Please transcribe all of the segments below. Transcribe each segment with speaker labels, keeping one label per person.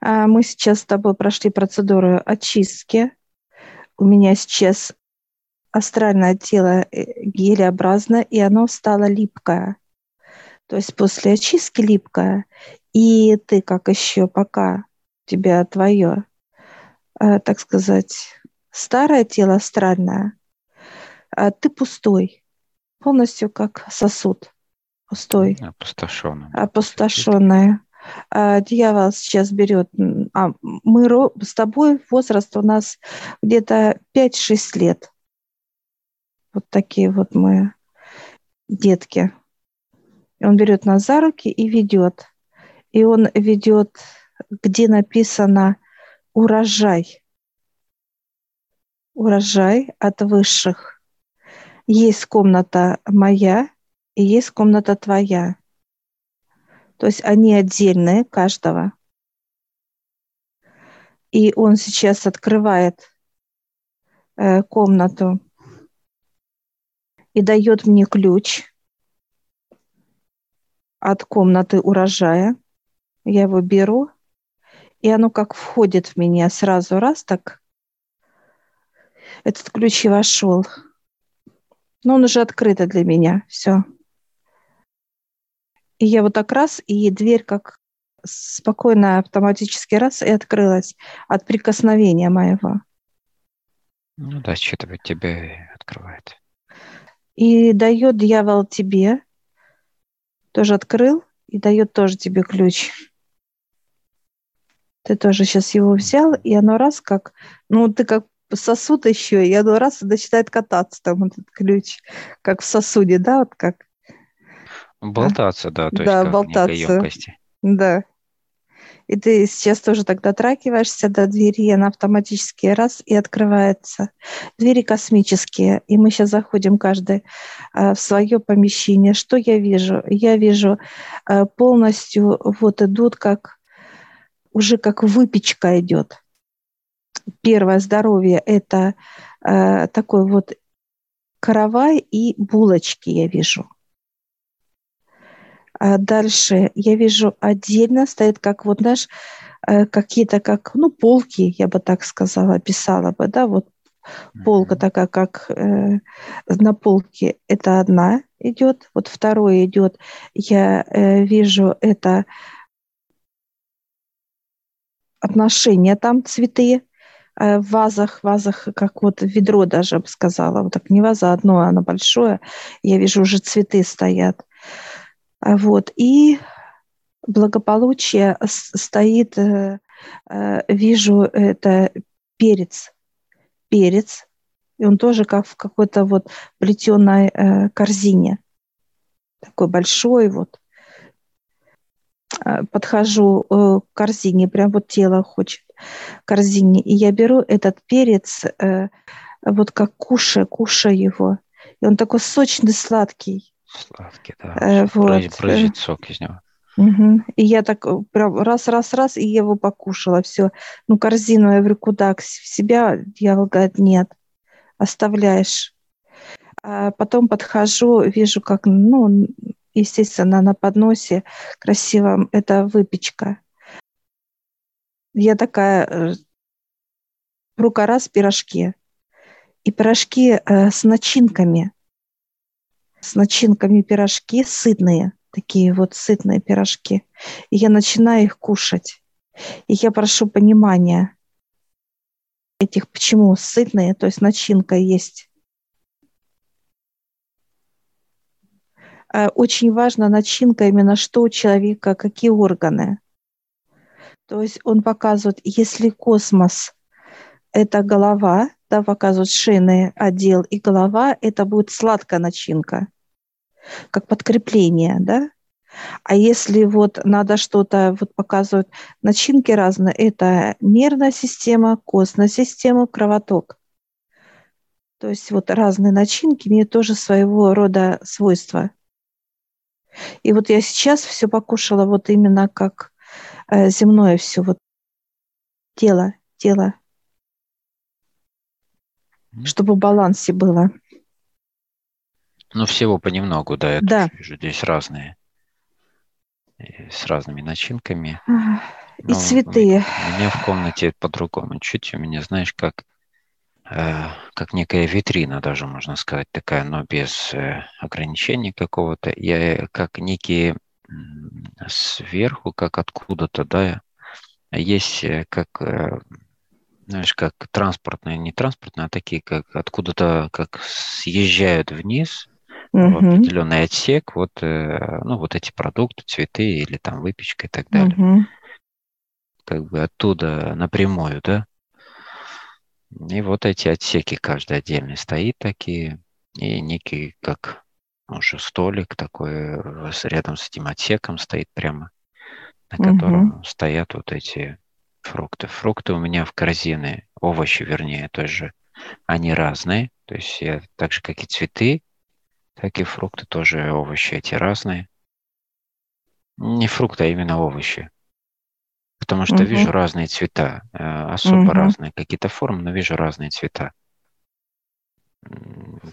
Speaker 1: А, мы сейчас с тобой прошли процедуру очистки. У меня сейчас астральное тело э, гелеобразное, и оно стало липкое. То есть после очистки липкое, и ты как еще пока у тебя твое, э, так сказать, старое тело астральное, а ты пустой, полностью как сосуд пустой.
Speaker 2: Опустошенный.
Speaker 1: Опустошенное. А, дьявол сейчас берет... А, мы с тобой возраст у нас где-то 5-6 лет. Вот такие вот мы детки. Он берет нас за руки и ведет. И он ведет, где написано урожай. Урожай от высших. Есть комната моя и есть комната твоя. То есть они отдельные каждого. И он сейчас открывает э, комнату и дает мне ключ от комнаты урожая. Я его беру, и оно как входит в меня сразу раз так. Этот ключ и вошел. Но он уже открыто для меня. Все. И я вот так раз, и дверь как спокойно автоматически раз и открылась от прикосновения моего.
Speaker 2: Ну да, считывает тебя и открывает.
Speaker 1: И дает дьявол тебе, тоже открыл, и дает тоже тебе ключ. Ты тоже сейчас его взял, и оно раз как, ну ты как сосуд еще, и оно раз и начинает кататься там этот ключ, как в сосуде, да, вот как
Speaker 2: Болтаться, да, то
Speaker 1: да,
Speaker 2: есть
Speaker 1: болтаться.
Speaker 2: емкости.
Speaker 1: Да. И ты сейчас тоже так дотрагиваешься до двери, и она автоматически раз и открывается. Двери космические, и мы сейчас заходим каждый э, в свое помещение. Что я вижу? Я вижу э, полностью вот идут как уже как выпечка идет. Первое здоровье – это э, такой вот каравай и булочки я вижу – а дальше я вижу отдельно стоит, как вот, знаешь, э, какие-то как, ну, полки, я бы так сказала, описала бы, да, вот полка такая, как э, на полке, это одна идет, вот второе идет, я э, вижу это отношения там цветы, э, в вазах, вазах, как вот ведро даже, я бы сказала, вот так не ваза одно, оно большое, я вижу уже цветы стоят. А вот. И благополучие стоит, э, э, вижу, это перец. Перец. И он тоже как в какой-то вот плетеной э, корзине. Такой большой вот. Подхожу к корзине, прям вот тело хочет корзине. И я беру этот перец, вот как кушаю, кушаю его. И он такой сочный, сладкий.
Speaker 2: Сладкий, да. Э, вот. Брызжет сок из него.
Speaker 1: Угу. И я так э, прям раз-раз-раз, и его покушала, все. Ну, корзину, я говорю, куда? В себя? Дьявол говорит, нет, оставляешь. А потом подхожу, вижу, как, ну, естественно, на подносе красивом это выпечка. Я такая, э, рука раз, пирожки. И пирожки э, с начинками с начинками пирожки сытные, такие вот сытные пирожки. И я начинаю их кушать. И я прошу понимания этих, почему сытные, то есть начинка есть. Э, очень важна начинка именно что у человека, какие органы. То есть он показывает, если космос – это голова, да, показывают шейный отдел и голова, это будет сладкая начинка, как подкрепление, да. А если вот надо что-то, вот показывают начинки разные, это нервная система, костная система, кровоток. То есть вот разные начинки имеют тоже своего рода свойства. И вот я сейчас все покушала вот именно как э, земное все, вот тело, тело чтобы в балансе было.
Speaker 2: Ну, всего понемногу, да, я
Speaker 1: да.
Speaker 2: вижу здесь разные, с разными начинками.
Speaker 1: И цветы.
Speaker 2: У меня в комнате по-другому. Чуть у меня, знаешь, как, э, как некая витрина даже, можно сказать, такая, но без э, ограничений какого-то. Я как некие сверху, как откуда-то, да, есть э, как, э, знаешь, как транспортные, не транспортные, а такие, как откуда-то, как съезжают вниз в определенный отсек, вот, э, ну, вот эти продукты, цветы или там выпечка и так далее. Как бы оттуда напрямую, да. И вот эти отсеки, каждый отдельный стоит такие, и некий, как уже столик такой рядом с этим отсеком стоит прямо, на котором угу. стоят вот эти фрукты. Фрукты у меня в корзине, овощи, вернее, тоже, они разные. То есть я так же, как и цветы, так и фрукты тоже, овощи эти разные. Не фрукты, а именно овощи. Потому что угу. вижу разные цвета, э, особо угу. разные какие-то формы, но вижу разные цвета.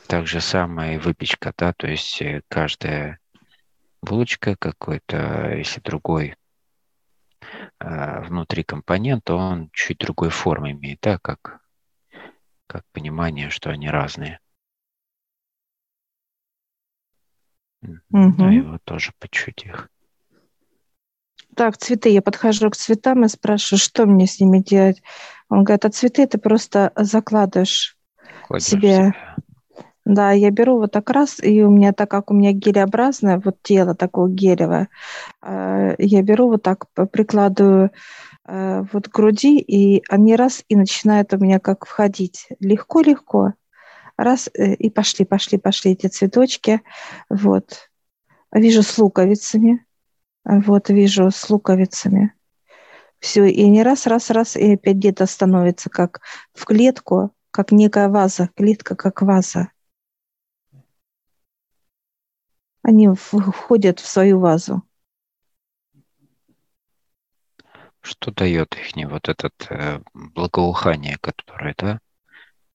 Speaker 2: Так же самое и выпечка, да, то есть э, каждая булочка какой-то, если другой внутри компонент, он чуть другой формы имеет, да, как, как понимание, что они разные. Угу. Да, и вот тоже по чуть их.
Speaker 1: Так, цветы. Я подхожу к цветам и спрашиваю, что мне с ними делать. Он говорит, а цветы ты просто закладываешь Кладешь себе. себе. Да, я беру вот так раз, и у меня, так как у меня гелеобразное, вот тело такое гелевое, э, я беру вот так, прикладываю э, вот к груди, и они раз, и начинают у меня как входить. Легко-легко. Раз, э, и пошли, пошли, пошли эти цветочки. Вот. Вижу с луковицами. Вот, вижу с луковицами. Все, и не раз, раз, раз, и опять где-то становится как в клетку, как некая ваза, клетка как ваза. Они входят в свою вазу.
Speaker 2: Что дает их не вот этот э, благоухание, которое, да?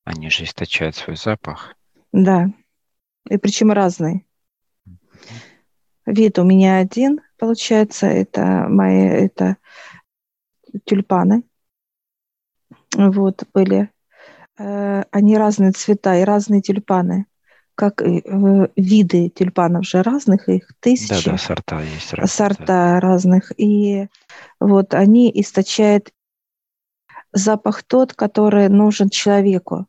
Speaker 2: Они же источают свой запах.
Speaker 1: Да. И причем разный. Вид у меня один, получается, это мои, это тюльпаны. Вот, были. Э, они разные цвета и разные тюльпаны. Как э, виды тюльпанов же разных, их тысячи.
Speaker 2: Да, да, сорта есть разные.
Speaker 1: Сорта разных. И вот они источают запах тот, который нужен человеку.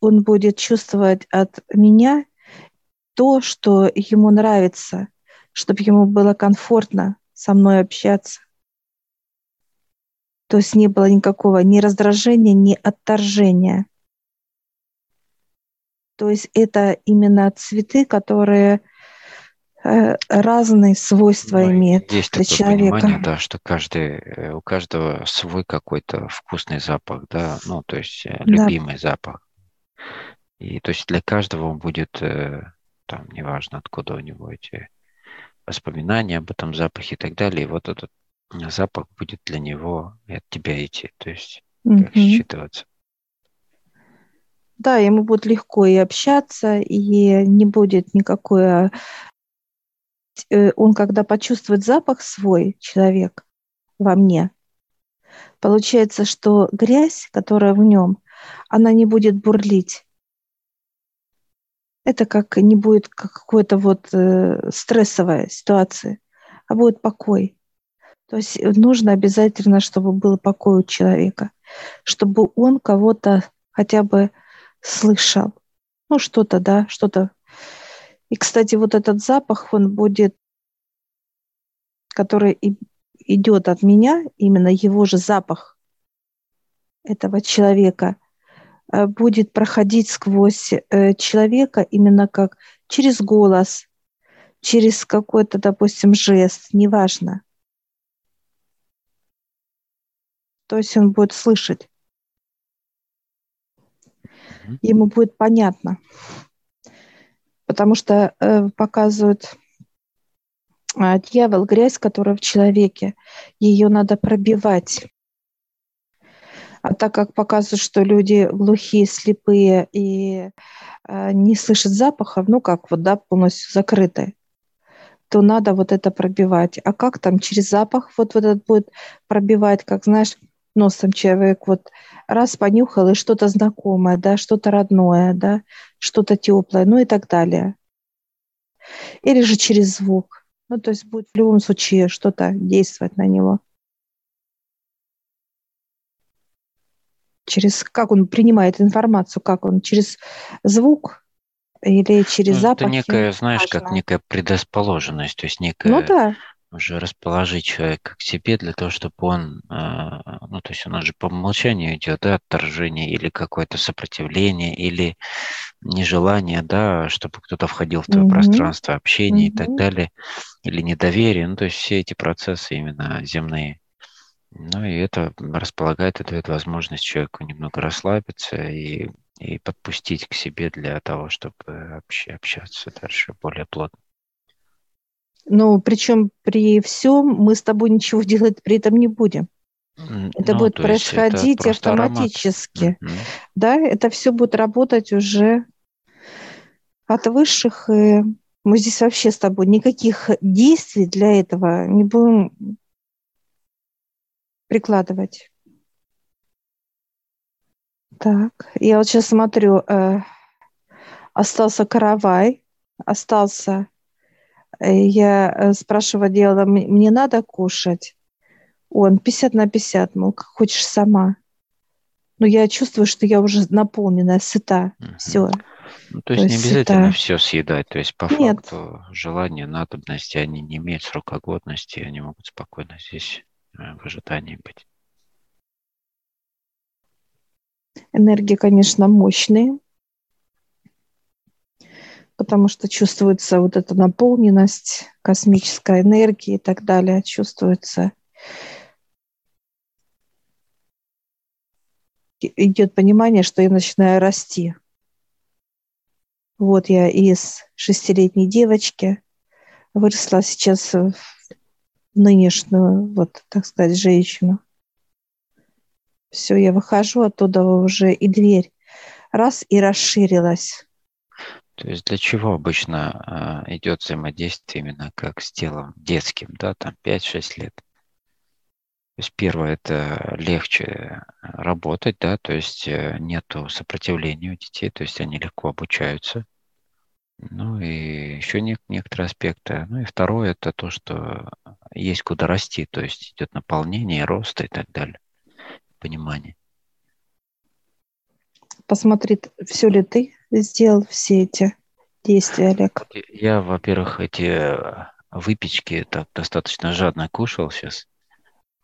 Speaker 1: Он будет чувствовать от меня то, что ему нравится, чтобы ему было комфортно со мной общаться. То есть не было никакого ни раздражения, ни отторжения. То есть это именно цветы, которые э, разные свойства ну, имеют
Speaker 2: есть для такое человека. Понимание, да, что каждый, э, у каждого свой какой-то вкусный запах, да, ну, то есть э, любимый да. запах. И то есть для каждого он будет, там, неважно, откуда у него эти воспоминания об этом запахе и так далее. И вот этот запах будет для него и от тебя идти, то есть mm-hmm. считываться.
Speaker 1: Да, ему будет легко и общаться, и не будет никакой... Э, он, когда почувствует запах свой, человек, во мне, получается, что грязь, которая в нем, она не будет бурлить. Это как не будет какой-то вот э, стрессовая ситуация, а будет покой. То есть нужно обязательно, чтобы был покой у человека, чтобы он кого-то хотя бы слышал. Ну, что-то, да, что-то. И, кстати, вот этот запах, он будет, который идет от меня, именно его же запах этого человека, э, будет проходить сквозь э, человека именно как через голос, через какой-то, допустим, жест, неважно. То есть он будет слышать. Ему будет понятно. Потому что э, показывают э, дьявол, грязь, которая в человеке, ее надо пробивать. А так как показывают, что люди глухие, слепые и э, не слышат запахов, ну как вот, да, полностью закрытые, то надо вот это пробивать. А как там через запах вот, вот этот будет пробивать, как знаешь, носом человек вот раз понюхал и что-то знакомое, да, что-то родное, да, что-то теплое, ну и так далее. Или же через звук. Ну, то есть будет в любом случае что-то действовать на него. Через как он принимает информацию, как он через звук или через ну, запахи.
Speaker 2: Это некая, знаешь, важно. как некая предрасположенность, то есть некая ну, да уже расположить человека к себе для того, чтобы он, а, ну, то есть у нас же по умолчанию идет, да, отторжение или какое-то сопротивление, или нежелание, да, чтобы кто-то входил в твое mm-hmm. пространство общения mm-hmm. и так далее, или недоверие, ну, то есть все эти процессы именно земные. Ну, и это располагает и дает возможность человеку немного расслабиться и, и подпустить к себе для того, чтобы общаться дальше более плотно.
Speaker 1: Ну, причем при всем мы с тобой ничего делать при этом не будем. Это ну, будет происходить это автоматически. Аромат. Да, это все будет работать уже от высших. И мы здесь вообще с тобой никаких действий для этого не будем прикладывать. Так, я вот сейчас смотрю, э, остался каравай, остался я э, спрашиваю делала, мне надо кушать? Он 50 на 50, мол, как хочешь сама. Но я чувствую, что я уже наполненная, сыта. Угу. Все.
Speaker 2: Ну, то, есть то есть не обязательно это... все съедать. То есть по Нет. факту желания, надобности, они не имеют срока годности, они могут спокойно здесь э, в ожидании быть.
Speaker 1: Энергии, конечно, мощные потому что чувствуется вот эта наполненность космической энергии и так далее, чувствуется. Идет понимание, что я начинаю расти. Вот я из шестилетней девочки выросла сейчас в нынешнюю, вот, так сказать, женщину. Все, я выхожу оттуда уже, и дверь раз и расширилась.
Speaker 2: То есть для чего обычно э, идет взаимодействие именно как с телом детским, да, там 5-6 лет? То есть первое, это легче работать, да, то есть э, нету сопротивления у детей, то есть они легко обучаются. Ну и еще не, некоторые аспекты. Ну и второе, это то, что есть куда расти, то есть идет наполнение, рост и так далее, понимание.
Speaker 1: Посмотри, все ли ты сделал все эти действия, Олег?
Speaker 2: Я, во-первых, эти э, выпечки так достаточно жадно кушал сейчас,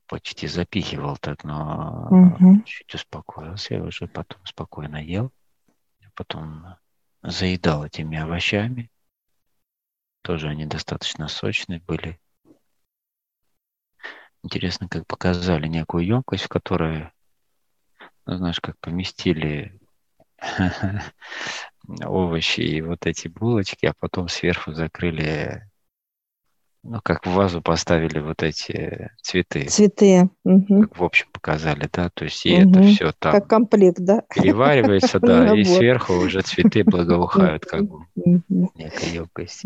Speaker 2: почти запихивал так, но угу. чуть успокоился, я уже потом спокойно ел, потом заедал этими овощами, тоже они достаточно сочные были. Интересно, как показали некую емкость, в которой, ну, знаешь, как поместили овощи и вот эти булочки, а потом сверху закрыли, ну, как в вазу поставили вот эти цветы.
Speaker 1: Цветы. Угу.
Speaker 2: Как в общем показали, да, то есть и угу. это все там.
Speaker 1: Как комплект, да?
Speaker 2: Переваривается, да, и сверху уже цветы благоухают, как бы, некая емкость.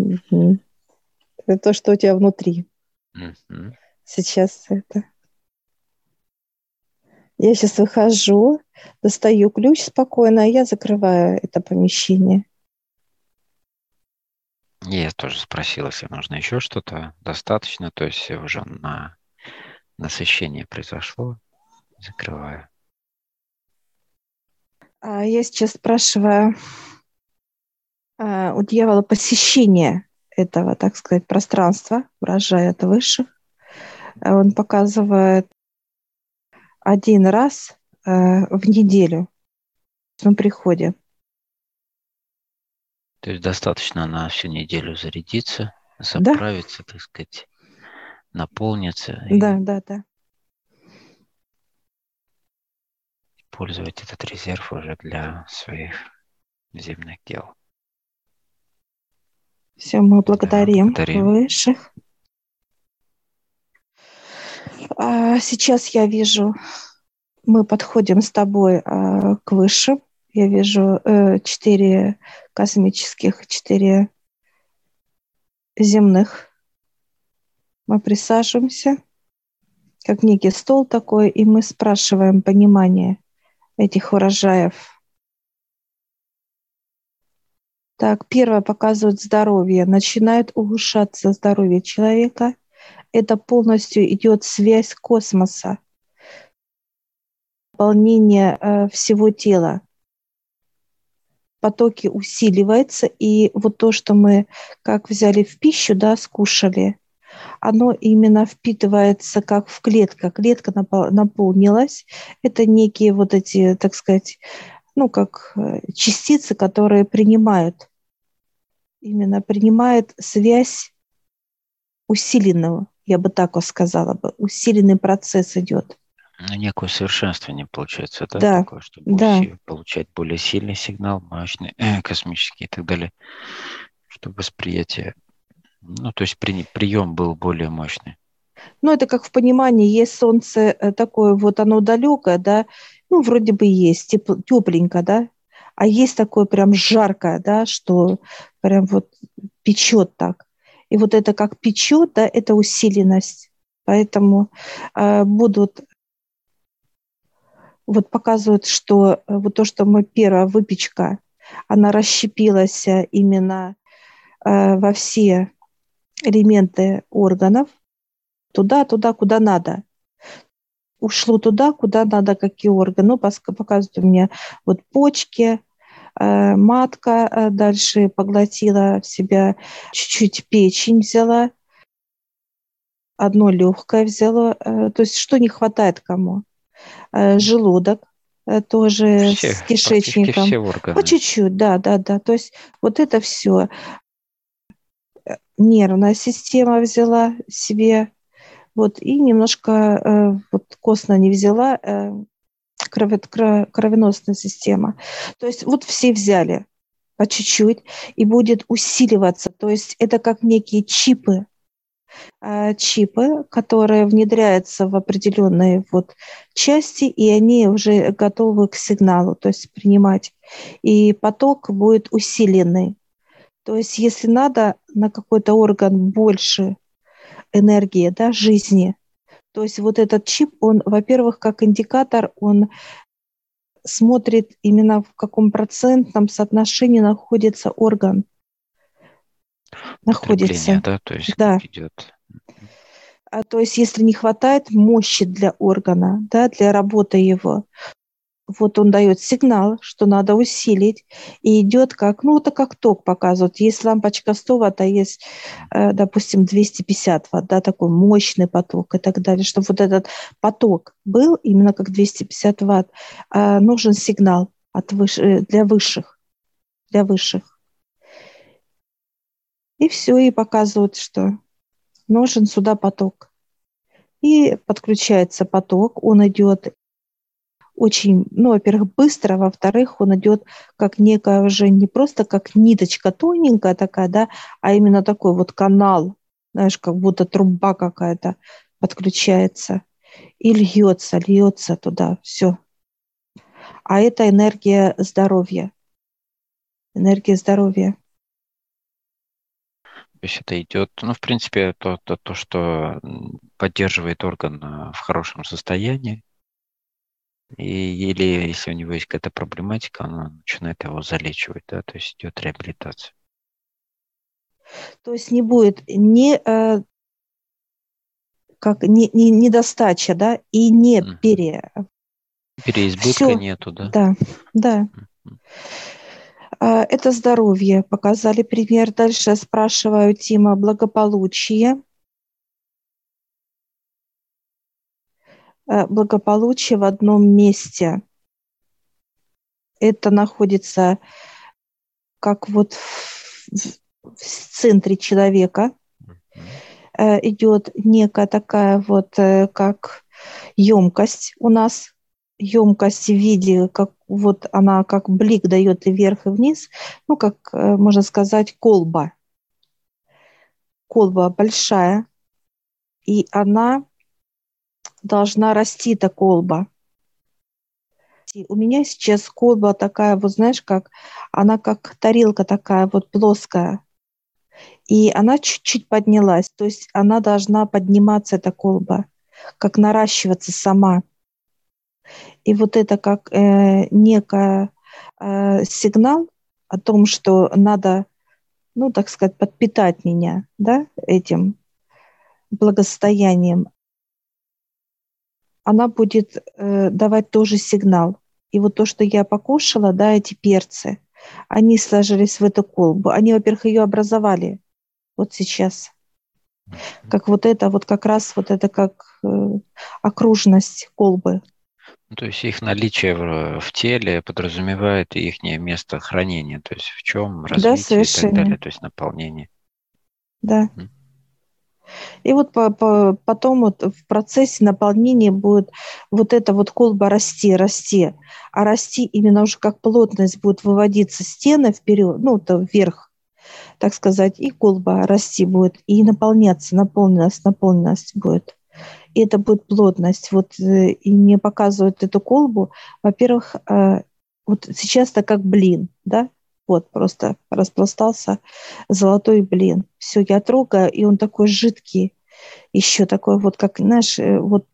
Speaker 1: Это то, что у тебя внутри. Сейчас это. Я сейчас выхожу, достаю ключ спокойно, и я закрываю это помещение.
Speaker 2: Я тоже спросила, если нужно еще что-то. Достаточно, то есть уже на насыщение произошло. Закрываю.
Speaker 1: А я сейчас спрашиваю а, у дьявола посещение этого, так сказать, пространства, выражает высших. Он показывает один раз э, в неделю в приходе.
Speaker 2: То есть достаточно на всю неделю зарядиться, заправиться, да? так сказать, наполниться.
Speaker 1: Да, и да, да.
Speaker 2: Использовать этот резерв уже для своих земных дел.
Speaker 1: Все, мы благодарим, да, благодарим. высших. А, сейчас я вижу, мы подходим с тобой а, к высшим. Я вижу э, четыре космических, четыре земных Мы присаживаемся, как некий стол такой, и мы спрашиваем понимание этих урожаев. Так, первое показывает здоровье. Начинает улучшаться здоровье человека. Это полностью идет связь космоса, наполнение э, всего тела. Потоки усиливаются, и вот то, что мы как взяли в пищу, да, скушали, оно именно впитывается как в клетка. Клетка наполнилась. Это некие вот эти, так сказать, ну, как э, частицы, которые принимают, именно принимает связь усиленного, я бы так сказала бы, усиленный процесс идет.
Speaker 2: Ну, некое совершенствование получается, да?
Speaker 1: Да,
Speaker 2: Такое, чтобы
Speaker 1: да.
Speaker 2: получать более сильный сигнал, мощный, космический и так далее, чтобы восприятие, ну, то есть при, прием был более мощный.
Speaker 1: Ну, это как в понимании, есть солнце э, такое, вот оно далекое, да, ну, вроде бы есть, тепл, тепленько, да, а есть такое прям жаркое, да, что прям вот печет так. И вот это как печет, да, это усиленность. Поэтому э, будут вот показывают, что э, вот то, что мы первая выпечка, она расщепилась э, именно э, во все элементы органов, туда, туда, куда надо ушло туда, куда надо, какие органы. Ну, показывают у меня вот почки, матка э, дальше поглотила в себя, чуть-чуть печень взяла, одно легкое взяла. Э, то есть что не хватает кому? Э, желудок э, тоже все, с кишечником.
Speaker 2: Все органы.
Speaker 1: По чуть-чуть, да, да, да. То есть вот это все. Э, нервная система взяла себе вот, и немножко э, вот костно не взяла, э, кровеносная система. То есть вот все взяли по чуть-чуть и будет усиливаться. То есть это как некие чипы, э, чипы, которые внедряются в определенные вот части, и они уже готовы к сигналу, то есть принимать. И поток будет усиленный. То есть если надо на какой-то орган больше энергии, да, жизни. То есть вот этот чип, он, во-первых, как индикатор, он смотрит именно в каком процентном соотношении находится орган.
Speaker 2: Находится. Да, то есть
Speaker 1: да.
Speaker 2: идет.
Speaker 1: А, то есть если не хватает мощи для органа, да, для работы его, вот он дает сигнал, что надо усилить, и идет как, ну, это как ток показывает. Есть лампочка 100 ватт, а есть, э, допустим, 250 ватт, да, такой мощный поток и так далее. Чтобы вот этот поток был именно как 250 ватт, а нужен сигнал от выше, э, для высших, для высших. И все, и показывают, что нужен сюда поток. И подключается поток, он идет очень, ну, во-первых, быстро, а во-вторых, он идет как некая уже не просто как ниточка тоненькая такая, да, а именно такой вот канал, знаешь, как будто труба какая-то подключается и льется, льется туда, все. А это энергия здоровья. Энергия здоровья.
Speaker 2: То есть это идет, ну, в принципе, то, то, то что поддерживает орган э, в хорошем состоянии, и, или если у него есть какая-то проблематика, она начинает его залечивать, да, то есть идет реабилитация.
Speaker 1: То есть не будет ни э, как не, не, недостача, да, и не угу. пере...
Speaker 2: Переизбытка Всё. нету, да?
Speaker 1: Да, да. Угу. Это здоровье. Показали пример. Дальше спрашиваю Тима благополучие. Благополучие в одном месте. Это находится как вот в, в центре человека. Э, идет некая такая вот э, как емкость у нас, емкость в виде, как вот она как блик дает и вверх, и вниз, ну, как можно сказать, колба. Колба большая, и она должна расти эта колба. У меня сейчас колба такая, вот знаешь, как она как тарелка такая вот плоская. И она чуть-чуть поднялась, то есть она должна подниматься, эта колба, как наращиваться сама. И вот это как э, некий э, сигнал о том, что надо, ну, так сказать, подпитать меня, да, этим благосостоянием, она будет э, давать тоже сигнал. И вот то, что я покушала, да, эти перцы, они сложились в эту колбу. Они, во-первых, ее образовали вот сейчас. Как вот это, вот как раз вот это как э, окружность колбы.
Speaker 2: Ну, то есть их наличие в, в теле подразумевает их место хранения, то есть в чем развитие да, и так далее, то есть наполнение.
Speaker 1: Да. Mm. И вот по, по, потом вот в процессе наполнения будет вот эта вот колба расти, расти, а расти именно уже как плотность будет выводиться стены вперед, ну, то вверх, так сказать, и колба расти будет, и наполняться, наполненность, наполненность будет. И это будет плотность. Вот э, и мне показывают эту колбу. Во-первых, э, вот сейчас это как блин, да, вот просто распластался золотой блин. Все, я трогаю, и он такой жидкий, еще такой вот, как, знаешь, э, вот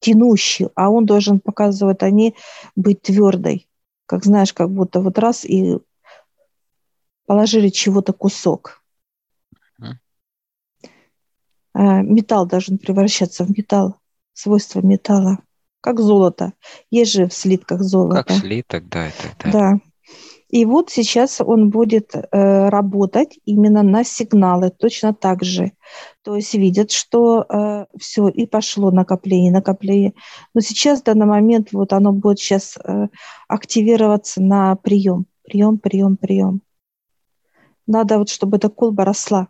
Speaker 1: тянущий, а он должен показывать они быть твердой. Как знаешь, как будто вот раз и положили чего-то кусок. А, металл должен превращаться в металл, свойства металла, как золото. Есть же в слитках золото.
Speaker 2: Как слиток, да, это
Speaker 1: да. Да, и вот сейчас он будет э, работать именно на сигналы точно так же. То есть видят, что э, все, и пошло накопление, накопление. Но сейчас, в данный момент, вот оно будет сейчас э, активироваться на прием. Прием, прием, прием. Надо вот, чтобы эта колба росла.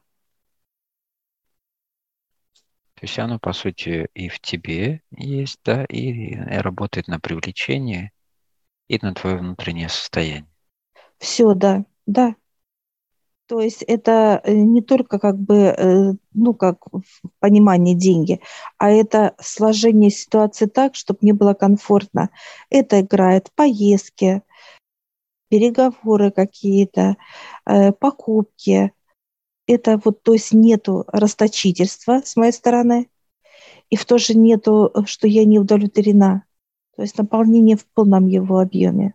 Speaker 2: То есть оно, по сути, и в тебе есть, да, и работает на привлечение, и на твое внутреннее состояние.
Speaker 1: Все, да, да. То есть это э, не только как бы, э, ну, как в понимании деньги, а это сложение ситуации так, чтобы мне было комфортно. Это играет поездки, переговоры какие-то, э, покупки. Это вот, то есть нету расточительства с моей стороны, и в то же нету, что я не удовлетворена. То есть наполнение в полном его объеме.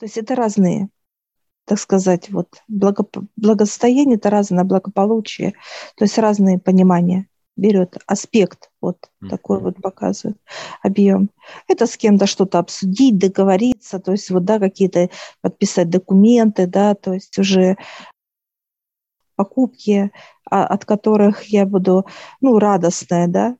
Speaker 1: То есть это разные, так сказать, вот благо, благосостояние это разное, благополучие, то есть разные понимания берет аспект вот mm-hmm. такой вот показывает объем. Это с кем-то что-то обсудить, договориться, то есть вот да какие-то подписать документы, да, то есть уже покупки, а, от которых я буду ну радостная, да,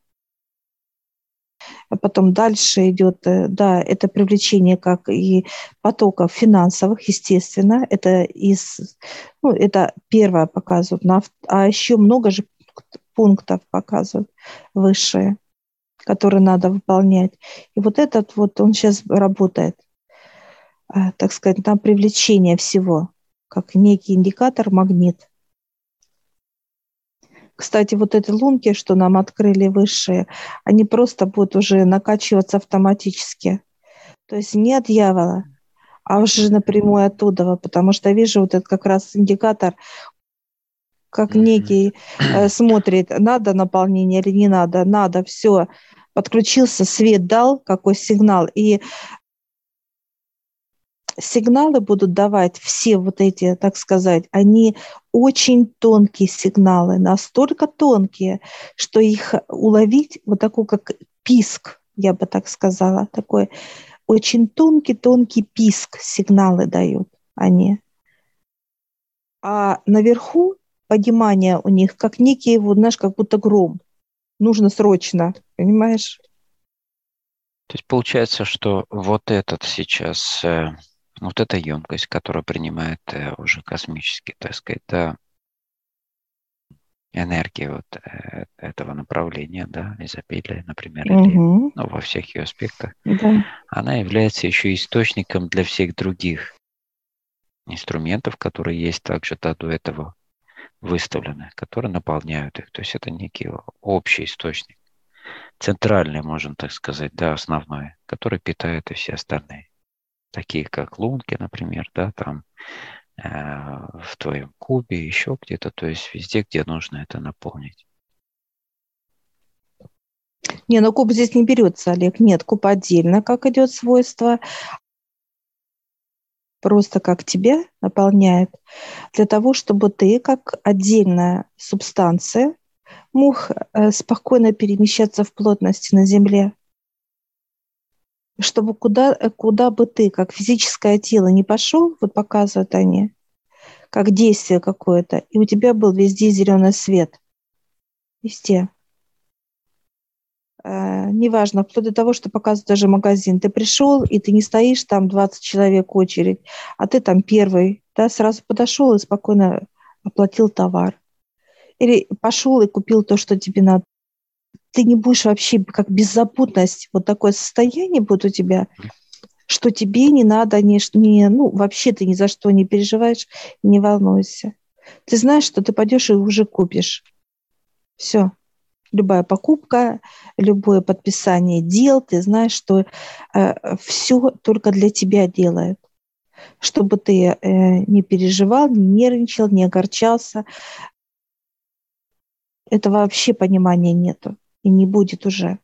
Speaker 1: потом дальше идет, э, да, это привлечение как и потоков финансовых, естественно, это из, ну, это первое показывают, а еще много же пунктов показывают высшие, которые надо выполнять. И вот этот вот, он сейчас работает, э, так сказать, на привлечение всего, как некий индикатор, магнит. Кстати, вот эти лунки, что нам открыли высшие, они просто будут уже накачиваться автоматически. То есть не от дьявола, а уже напрямую оттуда, потому что вижу вот этот как раз индикатор, как некий э, смотрит, надо наполнение или не надо, надо, все, подключился, свет дал, какой сигнал, и сигналы будут давать все вот эти, так сказать, они очень тонкие сигналы, настолько тонкие, что их уловить вот такой как писк, я бы так сказала, такой очень тонкий-тонкий писк сигналы дают они. А наверху понимание у них как некий, вот, знаешь, как будто гром. Нужно срочно, понимаешь?
Speaker 2: То есть получается, что вот этот сейчас э, вот эта емкость, которая принимает э, уже космически, так сказать, да, энергии вот э, этого направления, да, изобилия, например, угу. или ну, во всех ее аспектах, да. она является еще источником для всех других инструментов, которые есть также да, до этого выставлены, которые наполняют их. То есть это некий общий источник, центральный, можно так сказать, да, основной, который питает и все остальные такие как лунки, например, да, там в твоем кубе, еще где-то, то есть везде, где нужно это наполнить.
Speaker 1: Не, ну куб здесь не берется, Олег. Нет, куб отдельно, как идет свойство. Просто как тебя наполняет. Для того, чтобы ты, как отдельная субстанция, мог э, спокойно перемещаться в плотности на Земле. Чтобы куда, куда бы ты, как физическое тело, не пошел, вот показывают они, как действие какое-то, и у тебя был везде зеленый свет. Везде. Э, неважно, вплоть до того, что показывает даже магазин. Ты пришел, и ты не стоишь там 20 человек очередь, а ты там первый, да, сразу подошел и спокойно оплатил товар. Или пошел и купил то, что тебе надо. Ты не будешь вообще, как беззаботность, вот такое состояние будет у тебя, что тебе не надо, не, не, ну, вообще ты ни за что не переживаешь, не волнуйся. Ты знаешь, что ты пойдешь и уже купишь. Все любая покупка, любое подписание дел, ты знаешь, что э, все только для тебя делает, чтобы ты э, не переживал, не нервничал, не огорчался. Этого вообще понимания нету и не будет уже.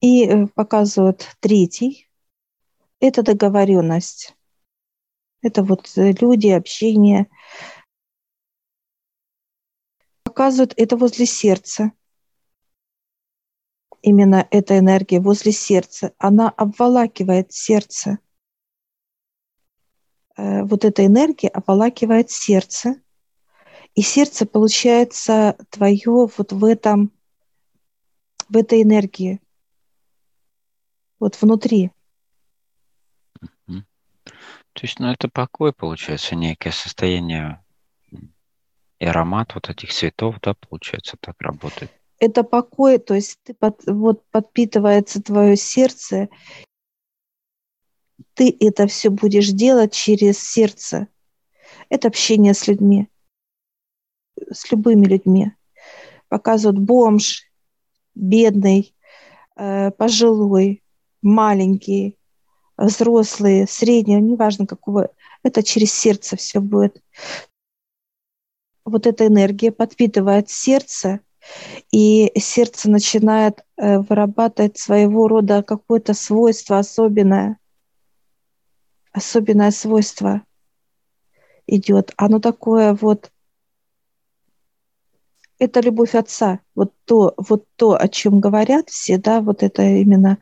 Speaker 1: И э, показывают третий. Это договоренность. Это вот э, люди, общение, показывают это возле сердца. Именно эта энергия возле сердца, она обволакивает сердце. Э, вот эта энергия обволакивает сердце, и сердце получается твое вот в этом, в этой энергии, вот внутри.
Speaker 2: То есть, ну, это покой, получается, некое состояние и аромат вот этих цветов, да, получается, так работает.
Speaker 1: Это покой, то есть ты под, вот подпитывается твое сердце, ты это все будешь делать через сердце. Это общение с людьми, с любыми людьми. Показывают бомж, бедный, э, пожилой, маленький, взрослый, средний, неважно какого, это через сердце все будет вот эта энергия подпитывает сердце, и сердце начинает э, вырабатывать своего рода какое-то свойство особенное. Особенное свойство идет. Оно такое вот это любовь отца. Вот то, вот то, о чем говорят все, да, вот это именно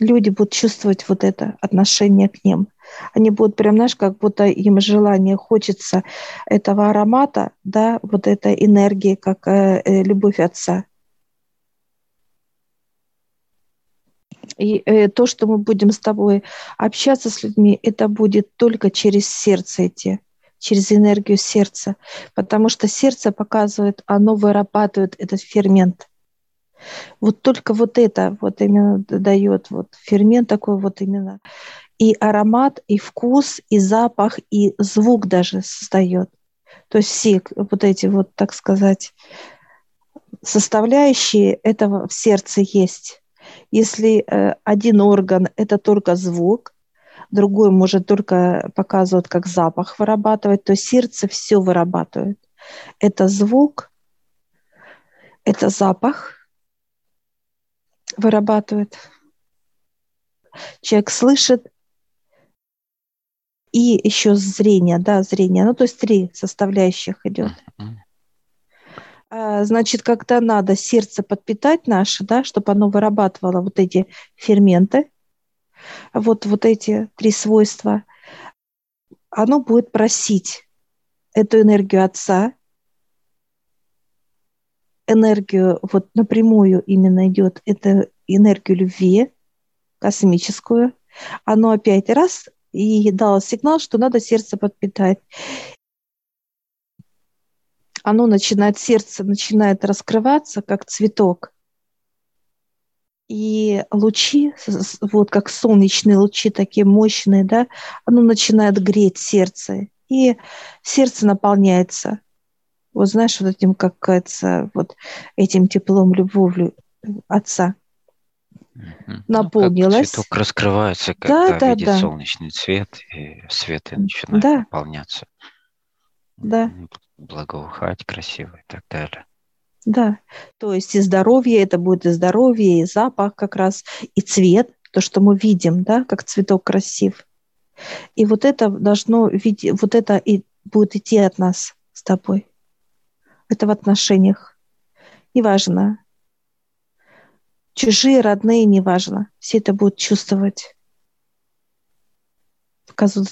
Speaker 1: люди будут чувствовать вот это отношение к ним. Они будут прям, знаешь, как будто им желание, хочется этого аромата, да, вот этой энергии, как э, э, любовь отца. И э, то, что мы будем с тобой общаться с людьми, это будет только через сердце идти, через энергию сердца, потому что сердце показывает, оно вырабатывает этот фермент. Вот только вот это вот именно дает вот фермент такой вот именно и аромат, и вкус, и запах, и звук даже создает. То есть все вот эти вот, так сказать, составляющие этого в сердце есть. Если э, один орган – это только звук, другой может только показывать, как запах вырабатывать, то сердце все вырабатывает. Это звук, это запах вырабатывает. Человек слышит, и еще зрение, да, зрение. Ну, то есть три составляющих идет. А, значит, когда надо сердце подпитать наше, да, чтобы оно вырабатывало вот эти ферменты, вот, вот эти три свойства, оно будет просить эту энергию Отца, энергию, вот напрямую именно идет, это энергию любви космическую, оно опять раз и дал сигнал, что надо сердце подпитать. Оно начинает, сердце начинает раскрываться, как цветок. И лучи, вот как солнечные лучи, такие мощные, да, оно начинает греть сердце. И сердце наполняется. Вот знаешь, вот этим, как кажется, вот этим теплом, любовью Отца. наполнилась. Ну,
Speaker 2: цветок раскрывается, когда да, да, видит да. солнечный цвет, и свет и начинает да. наполняться.
Speaker 1: Да.
Speaker 2: Благоухать красиво и так далее.
Speaker 1: Да, то есть и здоровье, это будет и здоровье, и запах как раз, и цвет, то, что мы видим, да, как цветок красив. И вот это должно видеть, вот это и будет идти от нас с тобой. Это в отношениях. Неважно. Чужие, родные, неважно. Все это будут чувствовать. Показывают,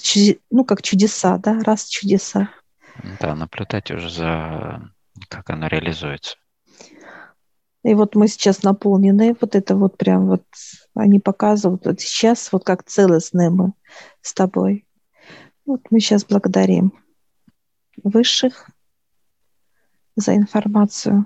Speaker 1: ну, как чудеса, да, раз чудеса.
Speaker 2: Да, наблюдать уже за как оно реализуется.
Speaker 1: И вот мы сейчас наполнены, вот это вот прям вот они показывают, вот сейчас вот как целостные мы с тобой. Вот мы сейчас благодарим высших за информацию.